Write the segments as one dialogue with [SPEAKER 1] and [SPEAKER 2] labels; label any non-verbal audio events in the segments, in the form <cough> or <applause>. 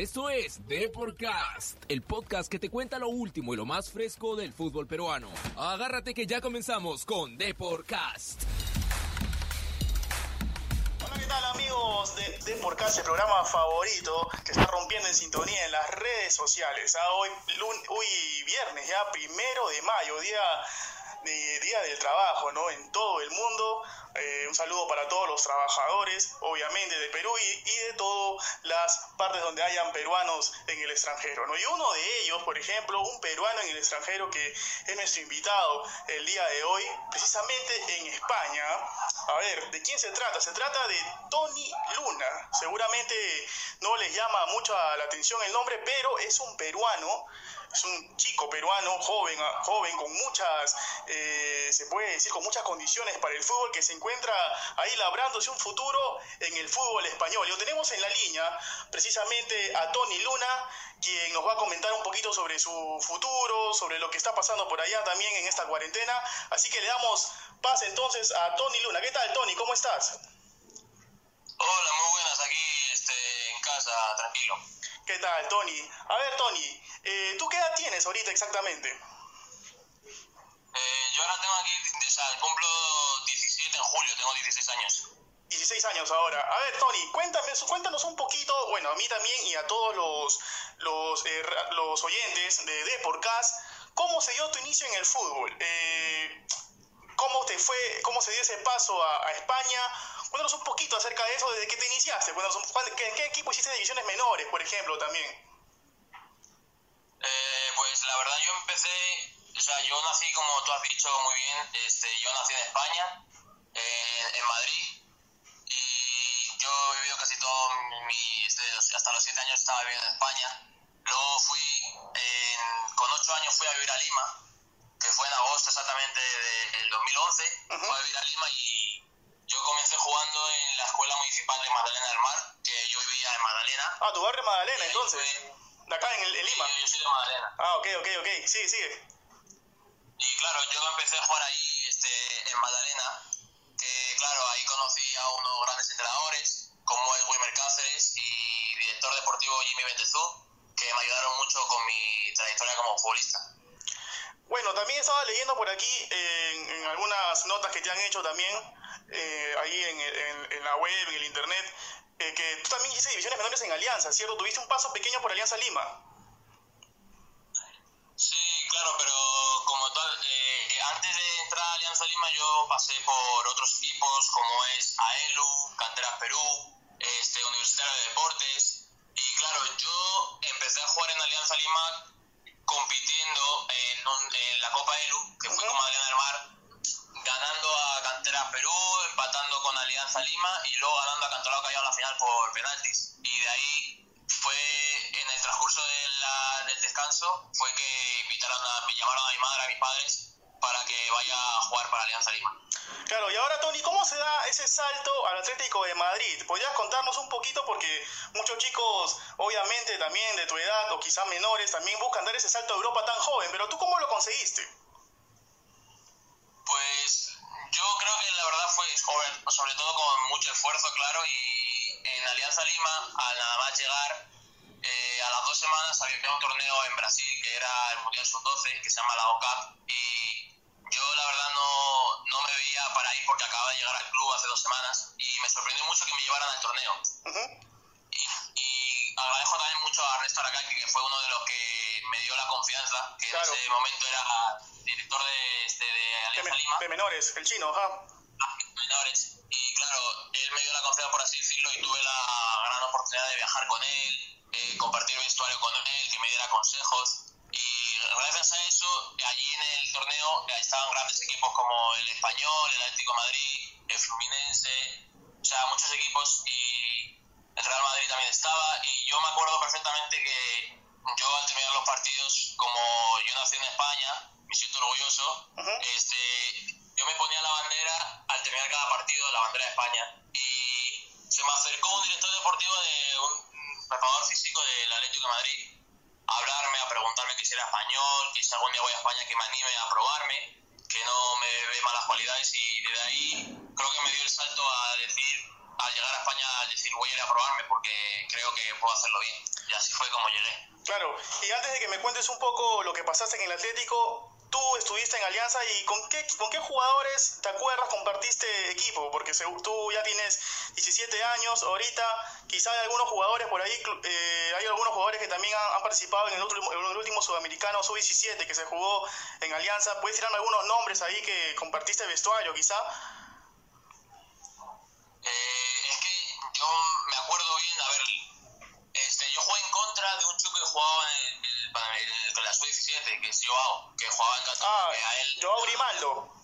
[SPEAKER 1] Esto es Deporcast, el podcast que te cuenta lo último y lo más fresco del fútbol peruano. Agárrate que ya comenzamos con Deporcast.
[SPEAKER 2] Hola, ¿qué tal amigos de Deporcast, el programa favorito que está rompiendo en sintonía en las redes sociales? Ah, hoy, lun- hoy viernes, ya primero de mayo, día, de- día del trabajo, ¿no? En todo el mundo. Eh, un saludo para todos los trabajadores, obviamente de Perú y, y de todas las partes donde hayan peruanos en el extranjero, ¿no? Y uno de ellos, por ejemplo, un peruano en el extranjero que es nuestro invitado el día de hoy, precisamente en España. A ver, ¿de quién se trata? Se trata de Tony Luna. Seguramente no les llama mucho la atención el nombre, pero es un peruano es un chico peruano, joven, ah, joven con muchas, eh, se puede decir, con muchas condiciones para el fútbol, que se encuentra ahí labrándose un futuro en el fútbol español. Y lo tenemos en la línea, precisamente a Tony Luna, quien nos va a comentar un poquito sobre su futuro, sobre lo que está pasando por allá también en esta cuarentena. Así que le damos paz entonces a Tony Luna. ¿Qué tal, Tony? ¿Cómo estás?
[SPEAKER 3] Hola, muy buenas, aquí este, en casa, tranquilo.
[SPEAKER 2] ¿Qué tal, Tony? A ver, Tony, eh, ¿tú qué edad tienes ahorita exactamente?
[SPEAKER 3] Eh, yo ahora tengo aquí, o sea, cumplo 17 en julio, tengo 16 años.
[SPEAKER 2] 16 años ahora. A ver, Tony, cuéntame, cuéntanos un poquito, bueno, a mí también y a todos los, los, eh, los oyentes de Deporcast, ¿cómo se dio tu inicio en el fútbol? Eh, ¿Cómo te fue, cómo se dio ese paso a, a España? Cuéntanos un poquito acerca de eso, desde que te iniciaste. Cuéntanos cuál- ¿qué, qué equipo hiciste divisiones menores, por ejemplo, también?
[SPEAKER 3] Eh, pues la verdad yo empecé, o sea, yo nací como tú has dicho muy bien, este, yo nací en España, eh, en Madrid, y yo he vivido casi todo mi, este, hasta los 7 años estaba viviendo en España. Luego fui, en- con 8 años fui a vivir a Lima, que fue en agosto exactamente del 2011,
[SPEAKER 2] Ujú.
[SPEAKER 3] fui a vivir a Lima y comencé jugando en la Escuela Municipal de Magdalena del Mar, que yo vivía en Magdalena.
[SPEAKER 2] Ah, tu barrio Magdalena, entonces. De acá en, el- en Lima.
[SPEAKER 3] Yo, yo soy de Magdalena.
[SPEAKER 2] Ah, ok, ok, ok. Sí, sigue.
[SPEAKER 3] Y claro, yo empecé a jugar ahí este, en Magdalena, que claro, ahí conocí a unos grandes entrenadores, como es Wilmer Cáceres y director deportivo Jimmy Bentezú, que me ayudaron mucho con mi trayectoria como futbolista.
[SPEAKER 2] Bueno, también estaba leyendo por aquí en, en algunas notas que te han hecho también, eh, ahí en, en- en la web, en el internet, eh, que tú también hiciste divisiones menores en Alianza, ¿cierto? Tuviste un paso pequeño por Alianza Lima.
[SPEAKER 3] Sí, claro, pero como tal, eh, antes de entrar a Alianza Lima yo pasé por otros equipos como es AELU, Canteras Perú, este, Universitario de Deportes. Y claro, yo empecé a jugar en Alianza Lima compitiendo en, un- en la Copa ELU, que fue con Magdalena del Mar, a Canteras Perú, empatando con Alianza Lima y luego ganando a Cantorado Callao la final por penaltis. Y de ahí fue en el transcurso de la- del descanso fue que invitaron a, me llamaron a mi madre, a mis padres, para que vaya a jugar para Alianza Lima.
[SPEAKER 2] Claro, y ahora Tony, ¿cómo se da ese salto al Atlético de Madrid? ¿Podrías contarnos un poquito? Porque muchos chicos, obviamente también de tu edad o quizás menores, también buscan dar ese salto a Europa tan joven, pero ¿tú cómo lo conseguiste?
[SPEAKER 3] Pues yo creo que verdad fue sobre, todo con mucho esfuerzo, claro, y en Alianza Lima, al nada más llegar, eh, a las dos semanas había un torneo en Brasil que era el Mundial Sub-12, que se llama la OCAP, y yo la verdad no, no me veía para ir porque acababa de llegar al club hace dos semanas, y me sorprendió mucho que me llevaran al torneo.
[SPEAKER 2] Ujú.
[SPEAKER 3] Y, y agradezco también mucho a Ernesto Aracaki, que fue uno de los que me dio la confianza, que
[SPEAKER 2] Claro.
[SPEAKER 3] en ese momento era director de, este, de
[SPEAKER 2] De,
[SPEAKER 3] Alianza
[SPEAKER 2] men-
[SPEAKER 3] Lima
[SPEAKER 2] de menores, el chino, ajá.
[SPEAKER 3] Menores y claro, él me dio la confianza por así decirlo y tuve la gran oportunidad de viajar con él, eh, compartir vestuario con él, que me diera consejos. Y gracias a eso allí en el torneo estaban grandes equipos como el Español, el Atlético de Madrid, el Fluminense, o sea, muchos equipos y el Real Madrid también estaba. Y yo me acuerdo perfectamente que yo al terminar los partidos, como yo nací en España, me siento orgulloso,
[SPEAKER 2] Ujú.
[SPEAKER 3] este, yo me ponía la bandera al terminar cada partido, la bandera de España, y se me acercó un director deportivo de un preparador físico del Atlético de Madrid a hablarme, a preguntarme que si era español, que si algún día voy a España que me anime a probarme, que no me ve malas cualidades y desde ahí creo que me dio el salto a decir al llegar a España decir voy a ir a probarme porque creo que puedo hacerlo bien. Y así fue como llegué.
[SPEAKER 2] Claro, y antes de que me cuentes un poco lo que pasaste en el Atlético, tú estuviste en Alianza y ¿con qué, con qué jugadores te acuerdas compartiste equipo? Porque tú ya tienes 17 años, ahorita quizá hay algunos jugadores por ahí, eh, hay algunos jugadores que también han, participado en el, último, en el último sudamericano sub-17 que se jugó en Alianza. ¿Puedes tirarme algunos nombres ahí que compartiste vestuario quizá?
[SPEAKER 3] Eh, es que yo me acuerdo bien, a ver, este, yo jugué en contra de un chico que jugaba en, la sub-17, que es Joao, que jugaba en Cataluña.
[SPEAKER 2] Ah, a él, Joao Grimaldo.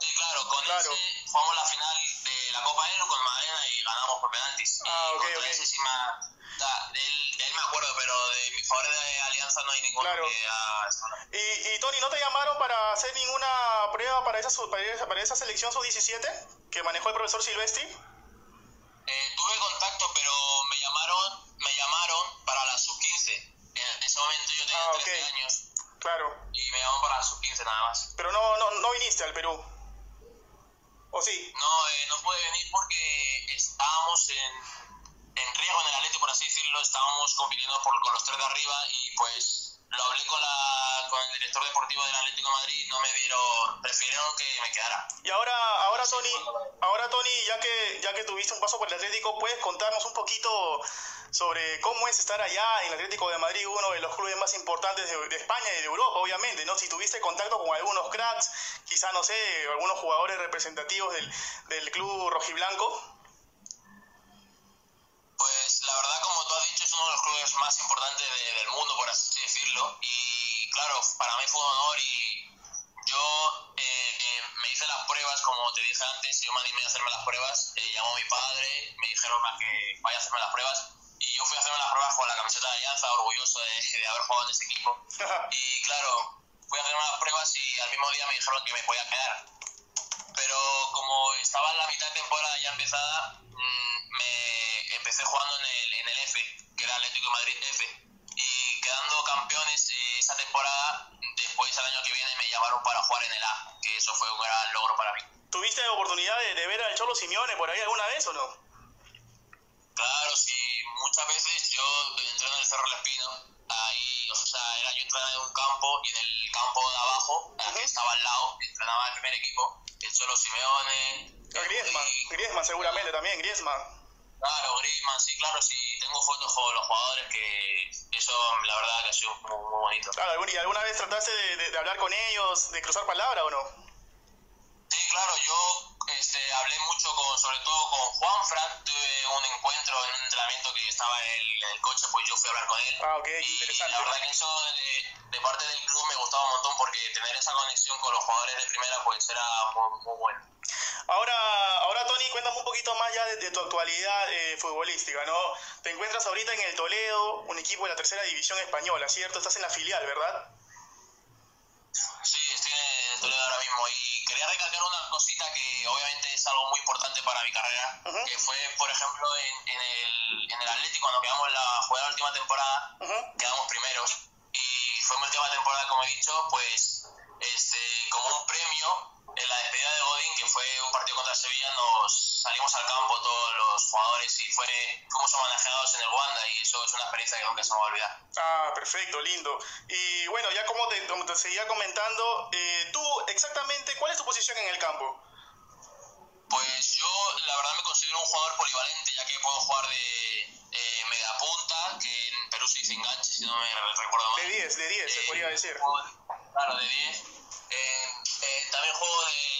[SPEAKER 3] Sí, claro, con claro. ese jugamos la final de la Copa Elo con Madena y ganamos por penaltis.
[SPEAKER 2] Ah, ok,
[SPEAKER 3] ok. Ese sí de, él, de, él, me acuerdo, pero de mi favor de Alianza no hay ninguno
[SPEAKER 2] claro.
[SPEAKER 3] que
[SPEAKER 2] ¿Y, y Tony, ¿no te llamaron para hacer ninguna prueba para esa, para esa, para esa selección sub-17 que manejó el profesor Silvestri?
[SPEAKER 3] Eh, tuve contacto, pero me llamaron me llamaron para la sub-15. Ese momento yo tenía ah, 13 años.
[SPEAKER 2] Claro.
[SPEAKER 3] Y me llamaron para la sub-15 nada más.
[SPEAKER 2] Pero no, no, no viniste al Perú. ¿O sí?
[SPEAKER 3] No, eh, no pude venir porque estábamos en, en riesgo en el Atlético, por así decirlo. Estábamos compitiendo por, con los tres de arriba y pues lo hablé con, el director deportivo del Atlético de Madrid no me dieron, prefirieron que me quedara.
[SPEAKER 2] Y ahora, ahora Tony, ahora Tony, ya que, ya que tuviste un paso por el Atlético, ¿puedes contarnos un poquito sobre cómo es estar allá en el Atlético de Madrid, uno de los clubes más importantes de, España y de Europa, obviamente, ¿no? Si tuviste contacto con algunos cracks, quizá, no sé, algunos jugadores representativos del, del club rojiblanco.
[SPEAKER 3] Uno de los clubes más importantes del mundo, por así decirlo. Y claro, para mí fue un honor y yo eh, eh, me hice las pruebas, como te dije antes, yo me animé a hacerme las pruebas. Eh, llamó mi padre, me dijeron a que vaya a hacerme las pruebas y yo fui a hacerme las pruebas con la camiseta de Alianza, orgulloso de, haber jugado en ese equipo. <laughs> y claro, fui a hacerme las pruebas y al mismo día me dijeron que me podía quedar. Pero como estaba en la mitad de temporada ya empezada, mm, me empecé jugando en el, Atlético Madrid F. Y quedando campeones eh, esa temporada, después el año que viene me llamaron para jugar en el A, que eso fue un gran logro para mí.
[SPEAKER 2] ¿Tuviste oportunidad de, de ver al Cholo Simeone por ahí alguna vez o no?
[SPEAKER 3] Claro, sí, muchas veces yo entreno en el Cerro Espino, ahí, o sea, era yo entrenaba en un campo y en el campo de abajo, que estaba al lado, entrenaba el primer equipo, el Cholo Simeone.
[SPEAKER 2] Griezmann, Griezmann seguramente también, Griezmann.
[SPEAKER 3] Claro, Griezmann, sí, claro, sí, tengo fotos con los jugadores que eso la verdad que ha sido muy, muy bonito.
[SPEAKER 2] Claro, ¿y alguna vez trataste de, de hablar con ellos, de cruzar palabra o no?
[SPEAKER 3] Sí, claro, yo este, hablé mucho con, sobre todo con Juan Fran, tuve un encuentro en un entrenamiento que estaba en el, coche, pues yo fui a hablar con él.
[SPEAKER 2] Ah, ok,
[SPEAKER 3] y
[SPEAKER 2] interesante.
[SPEAKER 3] La verdad que eso de, parte del club me gustaba un montón porque tener esa conexión con los jugadores de primera pues era muy, bueno.
[SPEAKER 2] Ahora, ahora Tony, cuéntame un poquito más ya de, tu actualidad eh, futbolística, ¿no? Te encuentras ahorita en el Toledo, un equipo de la tercera división española, ¿cierto? Estás en la filial, ¿verdad?
[SPEAKER 3] Sí, estoy en el Toledo ahora mismo y quería recalcar una cosita que obviamente es algo muy importante para mi carrera, que fue, por ejemplo, en, en, el, en el Atlético cuando quedamos la jugada la última temporada, quedamos primeros y fue mi última temporada, como he dicho, pues este, como un premio en la despedida de Godín, que fue un partido contra Sevilla, nos salimos al campo todos los jugadores y fue, fuimos homenajeados en el Wanda y eso es una experiencia que nunca se me va a olvidar.
[SPEAKER 2] Ah, perfecto, lindo. Y bueno, ya como te, te seguía comentando, eh, tú exactamente, ¿cuál es tu posición en el campo?
[SPEAKER 3] Pues yo la verdad me considero un jugador polivalente, ya que puedo jugar de eh, media punta, que en Perú se dice enganche, si no me recuerdo mal.
[SPEAKER 2] De 10, de 10 se podría decir.
[SPEAKER 3] Claro, de 10 eh, eh, también juego de, de 6, de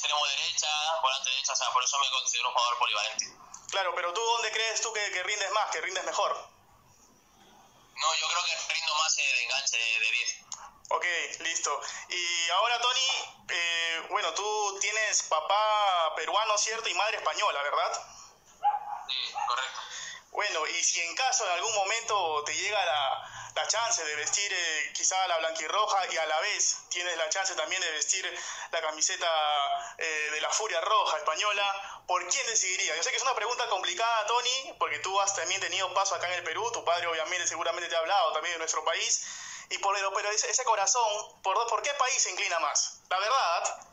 [SPEAKER 3] extremo derecha, volante derecha, o sea, por eso me considero un jugador polivalente.
[SPEAKER 2] Claro, pero tú, ¿dónde crees tú que, que rindes más, que rindes mejor?
[SPEAKER 3] No, yo creo que rindo más de enganche de 10.
[SPEAKER 2] Ok, listo. Y ahora, Tony, eh, bueno, tú tienes papá peruano, ¿cierto? Y madre española, ¿verdad?
[SPEAKER 3] Sí, correcto.
[SPEAKER 2] Bueno, y si en caso en algún momento te llega la, la chance de vestir eh, quizá la blanquirroja y a la vez tienes la chance también de vestir la camiseta eh, de la Furia Roja española, ¿por quién decidiría? Yo sé que es una pregunta complicada, Tony, porque tú has también tenido paso acá en el Perú, tu padre obviamente seguramente te ha hablado también de nuestro país, y por, pero ese, ese corazón, ¿por, ¿por qué país se inclina más? La verdad.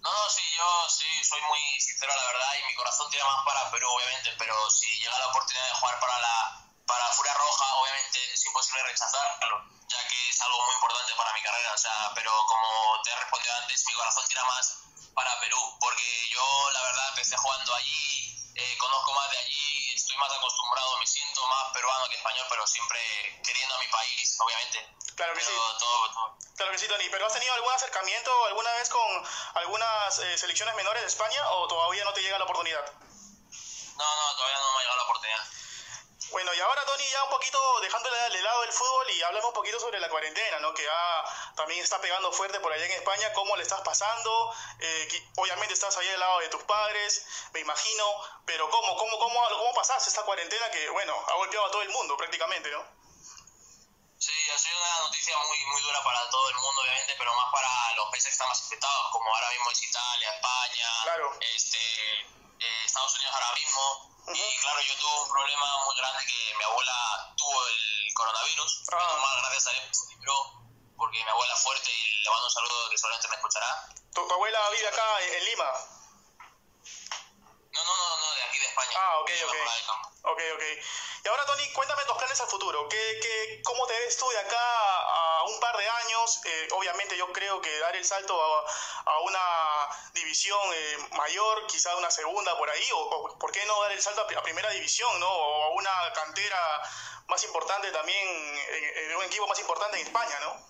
[SPEAKER 3] No, no, sí, yo sí soy muy sincero, la verdad, y mi corazón tira más para Perú, obviamente, pero si llega la oportunidad de jugar para la para Furia Roja, obviamente es imposible rechazarlo, ya que es algo muy importante para mi carrera, o sea, pero como te he respondido antes, mi corazón tira más para Perú, porque yo, la verdad, empecé jugando allí, eh, conozco más de allí, estoy más acostumbrado, me siento más peruano que español, pero siempre queriendo a mi país, obviamente.
[SPEAKER 2] Claro que
[SPEAKER 3] pero
[SPEAKER 2] sí.
[SPEAKER 3] Todo, todo.
[SPEAKER 2] Claro que sí, Tony. ¿Pero has tenido algún acercamiento alguna vez con algunas eh, selecciones menores de España o todavía no te llega la oportunidad?
[SPEAKER 3] No, no, todavía no me ha llegado la oportunidad.
[SPEAKER 2] Bueno, y ahora Tony, ya un poquito dejándole de lado el fútbol y háblame un poquito sobre la cuarentena, ¿no? Que ya también está pegando fuerte por allá en España. ¿Cómo le estás pasando? Eh, obviamente estás ahí al lado de tus padres, me imagino, pero ¿cómo, cómo, cómo, cómo pasaste esta cuarentena que, bueno, ha golpeado a todo el mundo prácticamente, ¿no?
[SPEAKER 3] Sí, ha sido una noticia muy, muy dura para todo el mundo, obviamente, pero más para los países que están más afectados, como ahora mismo es Italia, España,
[SPEAKER 2] Claro.
[SPEAKER 3] este, eh, Estados Unidos ahora mismo. Y claro, yo tuve un problema muy grande que mi abuela tuvo el coronavirus.
[SPEAKER 2] Ah.
[SPEAKER 3] Menos mal, gracias a Dios, se libró, porque mi abuela es fuerte y le mando un saludo que seguramente me escuchará.
[SPEAKER 2] ¿Tu, abuela vive acá en Lima?
[SPEAKER 3] No, no, no, no, de aquí de España.
[SPEAKER 2] Ah, ok, ok. Ok, ok. Y ahora, Tony, cuéntame tus planes al futuro. ¿Qué, qué, ¿Cómo te ves tú de acá a un par de años? Eh, obviamente yo creo que dar el salto a, a una división eh, mayor, quizá una segunda por ahí, o, o por qué no dar el salto a, pri- a primera división, ¿no? O a una cantera más importante también, en, en un equipo más importante en España, ¿no?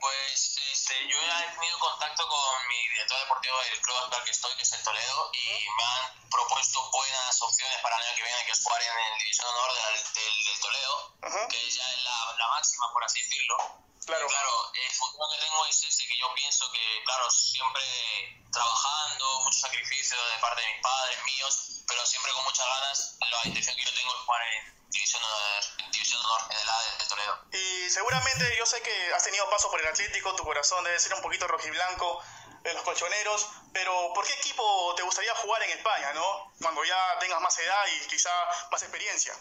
[SPEAKER 3] Pues este, yo he tenido contacto con mi director deportivo del club actual que estoy, que es en Toledo, y me han propuesto buenas opciones para el año que viene, que es jugar en el División Honor del, del, del Toledo, que es ya la, la máxima, por así decirlo.
[SPEAKER 2] Claro.
[SPEAKER 3] Claro, el futuro que tengo es ese, que yo pienso que, claro, siempre trabajando, mucho sacrificio de parte de mis padres, míos, pero siempre con muchas ganas, la intención que yo tengo es jugar en División Honor, División Honor, en el A del Toledo.
[SPEAKER 2] Y seguramente yo sé que has tenido paso por el Atlético, tu corazón debe ser un poquito rojiblanco de los colchoneros, pero ¿por qué equipo te gustaría jugar en España, no? Cuando ya tengas más edad y quizá más experiencia.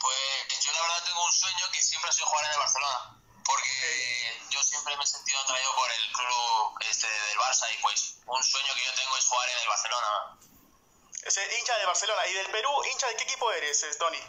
[SPEAKER 3] Pues yo la verdad tengo un sueño que siempre ha sido jugar en el Barcelona. Porque yo siempre me he sentido atraído por el club este del Barça y pues un sueño que yo tengo es jugar en el Barcelona.
[SPEAKER 2] Ese hincha de Barcelona y del Perú, hincha de qué equipo eres, Tony?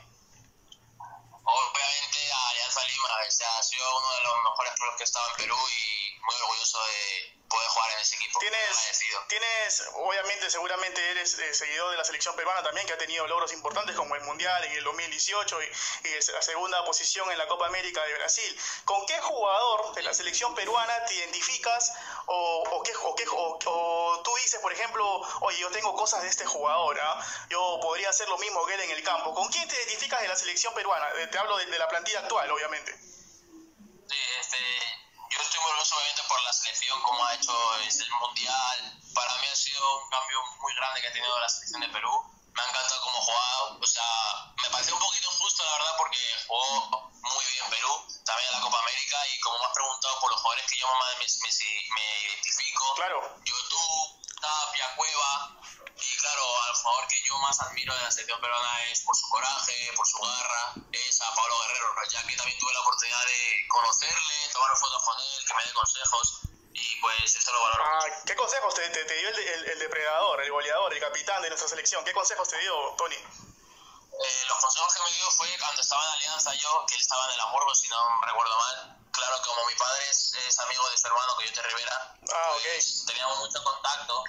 [SPEAKER 3] Obviamente Alianza Lima, o sea, ha sido uno de los mejores clubes que he estado en Perú y muy orgulloso de poder jugar en ese equipo.
[SPEAKER 2] Tienes, tienes, obviamente, seguramente eres eh, seguidor de la selección peruana también, que ha tenido logros importantes como el Mundial en el 2018 y, y la segunda posición en la Copa América de Brasil. ¿Con qué jugador de la selección peruana te identificas o, o, qué, o, qué- o- o tú dices, por ejemplo, oye, yo tengo cosas de este jugador, ¿ah? yo podría hacer lo mismo que él en el campo? ¿Con quién te identificas de la selección peruana? Eh, Te hablo de, de la plantilla actual, obviamente.
[SPEAKER 3] Sí, este, yo estoy muy orgulloso obviamente por la selección, como ha hecho es el Mundial. Para mí ha sido un cambio muy grande que ha tenido la selección de Perú. Me ha encantado cómo ha jugado. O sea, me pareció un poquito injusto, la verdad, porque jugó muy bien Perú, también en la Copa América. Y como me has preguntado por los jugadores que yo más me, me, me identifico,
[SPEAKER 2] Claro.
[SPEAKER 3] YouTube, Tapia, Cueva. Claro, al jugador que yo más admiro de la selección peruana es por su coraje, por su garra, es a Pablo Guerrero, ya que también tuve la oportunidad de conocerle, tomar fotos con él, que me dé consejos. Y pues eso lo valoro.
[SPEAKER 2] Ah, ¿Qué consejos te, te- te dio el, el- el depredador, el goleador, el capitán de nuestra selección? ¿Qué consejos te dio, Tony?
[SPEAKER 3] Eh, los consejos que me dio fue cuando estaba en Alianza yo, que él estaba en el Hamburgo, si no recuerdo mal. Claro, como mi padre es, es amigo de su hermano, Coyote Rivera,
[SPEAKER 2] Ah, ok.
[SPEAKER 3] pues, teníamos mucho contacto.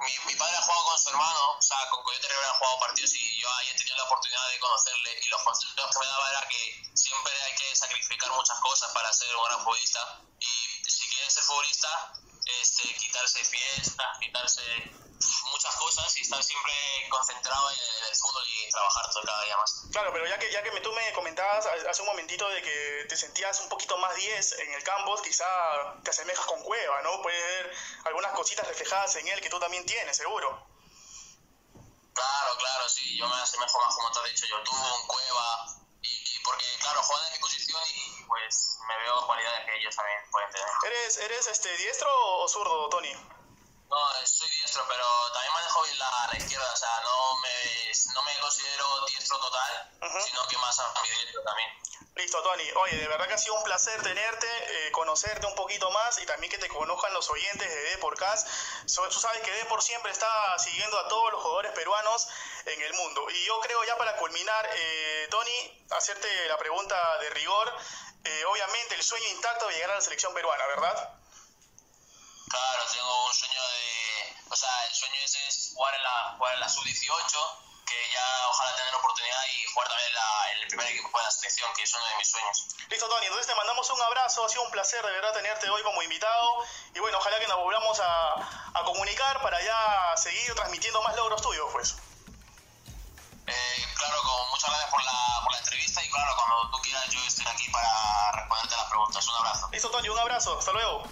[SPEAKER 3] Mi, mi padre ha jugado con su hermano, o sea, con Coyote Rivera ha jugado partidos y yo ahí he tenido la oportunidad de conocerle. Y los consejos que me daba era que siempre hay que sacrificar muchas cosas para ser un gran futbolista. Y si quieres ser futbolista, este, quitarse fiestas, quitarse muchas cosas y estar siempre concentrado en el fútbol y trabajar todo cada día más.
[SPEAKER 2] Claro, pero ya que, ya que me- tú me comentabas hace un momentito de que te sentías un poquito más 10 en el campo, quizá te asemejas con Cueva, ¿no? Puedes ver algunas cositas reflejadas en él que tú también tienes, seguro.
[SPEAKER 3] Claro, claro, sí, yo me asemejo más como te has dicho, yo tú, un Cueva, y, y porque claro, juegan en mi posición y pues me veo cualidades que ellos también pueden tener.
[SPEAKER 2] ¿Eres, eres este, diestro o zurdo, Tony?
[SPEAKER 3] No, soy diestro, pero también manejo bien la, la izquierda, o sea, no me, no me considero diestro total, sino que más a mi diestro también.
[SPEAKER 2] Listo, Tony. Oye, de verdad que ha sido un placer tenerte, eh, conocerte un poquito más y también que te conozcan los oyentes de Deporcast. So, tú sabes que Depor siempre está siguiendo a todos los jugadores peruanos en el mundo. Y yo creo ya para culminar, eh, Tony, hacerte la pregunta de rigor. Eh, obviamente el sueño intacto de llegar a la selección peruana, ¿verdad?
[SPEAKER 3] Claro, tengo un sueño de... O sea, el sueño ese es jugar en la, jugar en la sub-18 que ya ojalá tener oportunidad y jugar también en, el primer equipo de la selección, que es uno de mis sueños.
[SPEAKER 2] Listo, Tony, entonces te mandamos un abrazo, ha sido un placer de verdad tenerte hoy como invitado y bueno, ojalá que nos volvamos a, a comunicar para ya seguir transmitiendo más logros tuyos, pues.
[SPEAKER 3] Eh, claro, con, muchas gracias por la, por la entrevista y claro, cuando tú quieras yo estoy aquí para responderte las preguntas. Un abrazo.
[SPEAKER 2] Listo, Tony, un abrazo, hasta luego.